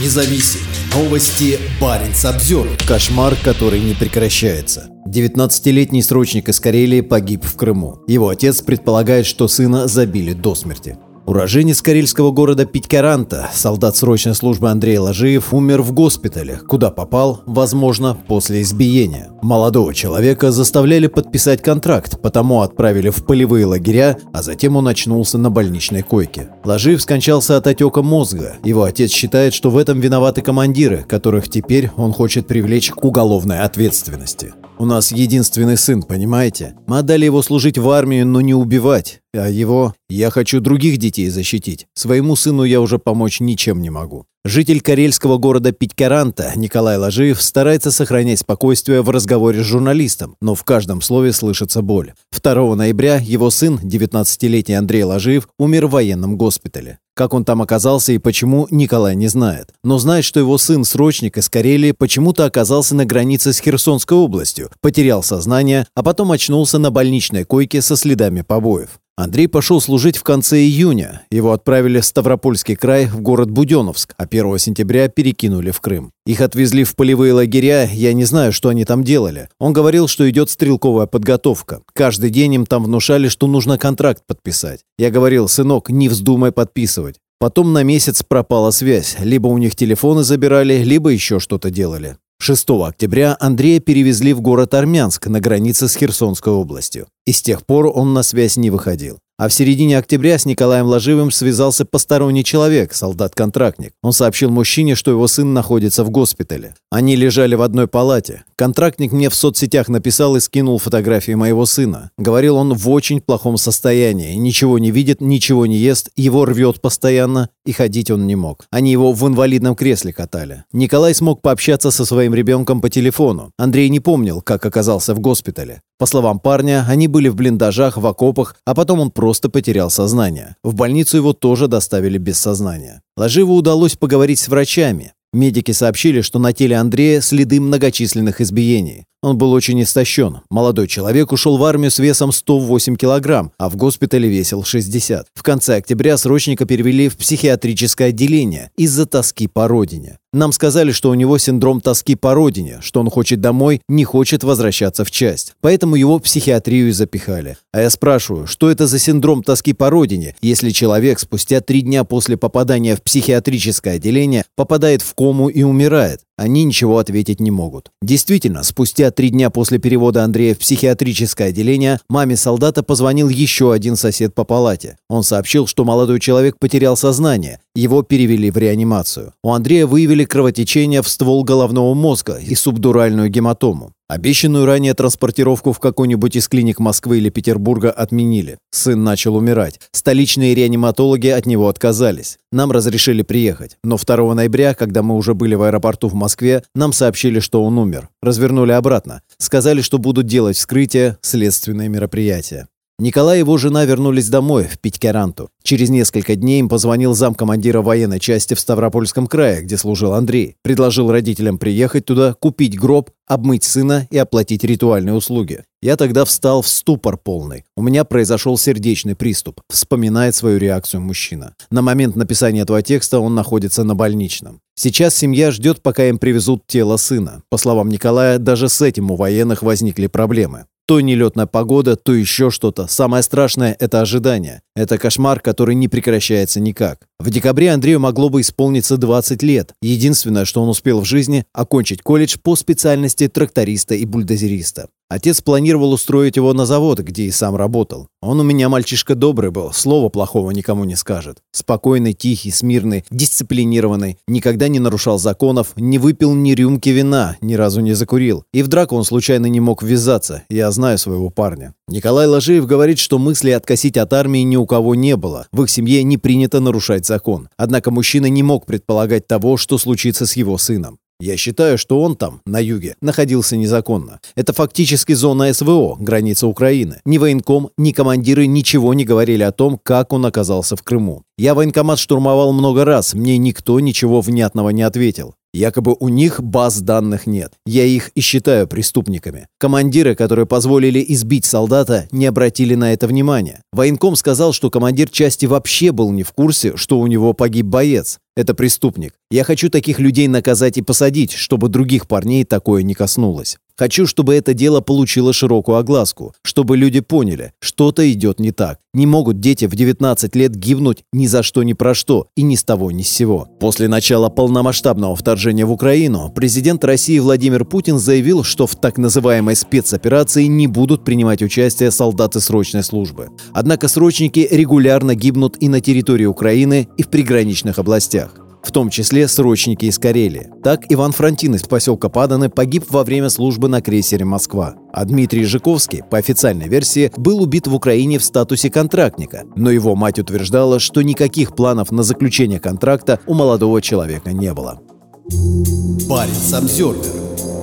независим. Новости Баренц обзор. Кошмар, который не прекращается. 19-летний срочник из Карелии погиб в Крыму. Его отец предполагает, что сына забили до смерти. Уроженец карельского города Питькаранта, солдат срочной службы Андрей Ложиев, умер в госпитале, куда попал, возможно, после избиения. Молодого человека заставляли подписать контракт, потому отправили в полевые лагеря, а затем он очнулся на больничной койке. Ложиев скончался от отека мозга. Его отец считает, что в этом виноваты командиры, которых теперь он хочет привлечь к уголовной ответственности. У нас единственный сын, понимаете? Мы отдали его служить в армию, но не убивать. А его... Я хочу других детей защитить. Своему сыну я уже помочь ничем не могу. Житель карельского города Питькаранта Николай Ложиев старается сохранять спокойствие в разговоре с журналистом, но в каждом слове слышится боль. 2 ноября его сын, 19-летний Андрей Ложиев, умер в военном госпитале. Как он там оказался и почему, Николай не знает. Но знает, что его сын-срочник из Карелии почему-то оказался на границе с Херсонской областью, потерял сознание, а потом очнулся на больничной койке со следами побоев. Андрей пошел служить в конце июня. Его отправили в Ставропольский край, в город Буденновск, а 1 сентября перекинули в Крым. Их отвезли в полевые лагеря, я не знаю, что они там делали. Он говорил, что идет стрелковая подготовка. Каждый день им там внушали, что нужно контракт подписать. Я говорил, сынок, не вздумай подписывать. Потом на месяц пропала связь. Либо у них телефоны забирали, либо еще что-то делали. 6 октября Андрея перевезли в город Армянск на границе с Херсонской областью. И с тех пор он на связь не выходил. А в середине октября с Николаем Ложивым связался посторонний человек, солдат-контрактник. Он сообщил мужчине, что его сын находится в госпитале. Они лежали в одной палате. Контрактник мне в соцсетях написал и скинул фотографии моего сына. Говорил он в очень плохом состоянии. Ничего не видит, ничего не ест, его рвет постоянно, и ходить он не мог. Они его в инвалидном кресле катали. Николай смог пообщаться со своим ребенком по телефону. Андрей не помнил, как оказался в госпитале. По словам парня, они были в блиндажах, в окопах, а потом он просто потерял сознание. В больницу его тоже доставили без сознания. Ложиву удалось поговорить с врачами. Медики сообщили, что на теле Андрея следы многочисленных избиений. Он был очень истощен. Молодой человек ушел в армию с весом 108 килограмм, а в госпитале весил 60. В конце октября срочника перевели в психиатрическое отделение из-за тоски по родине. Нам сказали, что у него синдром тоски по родине, что он хочет домой, не хочет возвращаться в часть. Поэтому его в психиатрию запихали. А я спрашиваю, что это за синдром тоски по родине, если человек спустя три дня после попадания в психиатрическое отделение попадает в кому и умирает? Они ничего ответить не могут. Действительно, спустя три дня после перевода Андрея в психиатрическое отделение, маме солдата позвонил еще один сосед по палате. Он сообщил, что молодой человек потерял сознание, его перевели в реанимацию. У Андрея выявили кровотечение в ствол головного мозга и субдуральную гематому. Обещанную ранее транспортировку в какой-нибудь из клиник Москвы или Петербурга отменили. Сын начал умирать. Столичные реаниматологи от него отказались. Нам разрешили приехать. Но 2 ноября, когда мы уже были в аэропорту в Москве, нам сообщили, что он умер. Развернули обратно. Сказали, что будут делать вскрытие, следственные мероприятия. Николай и его жена вернулись домой, в Питькаранту. Через несколько дней им позвонил замкомандира военной части в Ставропольском крае, где служил Андрей. Предложил родителям приехать туда, купить гроб, обмыть сына и оплатить ритуальные услуги. Я тогда встал в ступор полный. У меня произошел сердечный приступ, вспоминает свою реакцию мужчина. На момент написания этого текста он находится на больничном. Сейчас семья ждет, пока им привезут тело сына. По словам Николая, даже с этим у военных возникли проблемы. То нелетная погода, то еще что-то. Самое страшное – это ожидание. Это кошмар, который не прекращается никак. В декабре Андрею могло бы исполниться 20 лет. Единственное, что он успел в жизни – окончить колледж по специальности тракториста и бульдозериста. Отец планировал устроить его на завод, где и сам работал. Он у меня мальчишка добрый был, слова плохого никому не скажет. Спокойный, тихий, смирный, дисциплинированный, никогда не нарушал законов, не выпил ни рюмки вина, ни разу не закурил. И в драку он случайно не мог ввязаться, я знаю своего парня. Николай Ложиев говорит, что мысли откосить от армии ни у кого не было. В их семье не принято нарушать закон. Однако мужчина не мог предполагать того, что случится с его сыном. Я считаю, что он там, на юге, находился незаконно. Это фактически зона СВО, граница Украины. Ни военком, ни командиры ничего не говорили о том, как он оказался в Крыму. Я военкомат штурмовал много раз, мне никто ничего внятного не ответил. Якобы у них баз данных нет. Я их и считаю преступниками. Командиры, которые позволили избить солдата, не обратили на это внимания. Военком сказал, что командир части вообще был не в курсе, что у него погиб боец. Это преступник. Я хочу таких людей наказать и посадить, чтобы других парней такое не коснулось. Хочу, чтобы это дело получило широкую огласку, чтобы люди поняли, что-то идет не так. Не могут дети в 19 лет гибнуть ни за что ни про что и ни с того ни с сего. После начала полномасштабного вторжения в Украину президент России Владимир Путин заявил, что в так называемой спецоперации не будут принимать участие солдаты срочной службы. Однако срочники регулярно гибнут и на территории Украины, и в приграничных областях в том числе срочники из Карелии. Так Иван Франтин из поселка Паданы погиб во время службы на крейсере «Москва». А Дмитрий Жиковский, по официальной версии, был убит в Украине в статусе контрактника, но его мать утверждала, что никаких планов на заключение контракта у молодого человека не было. Парень Самсервер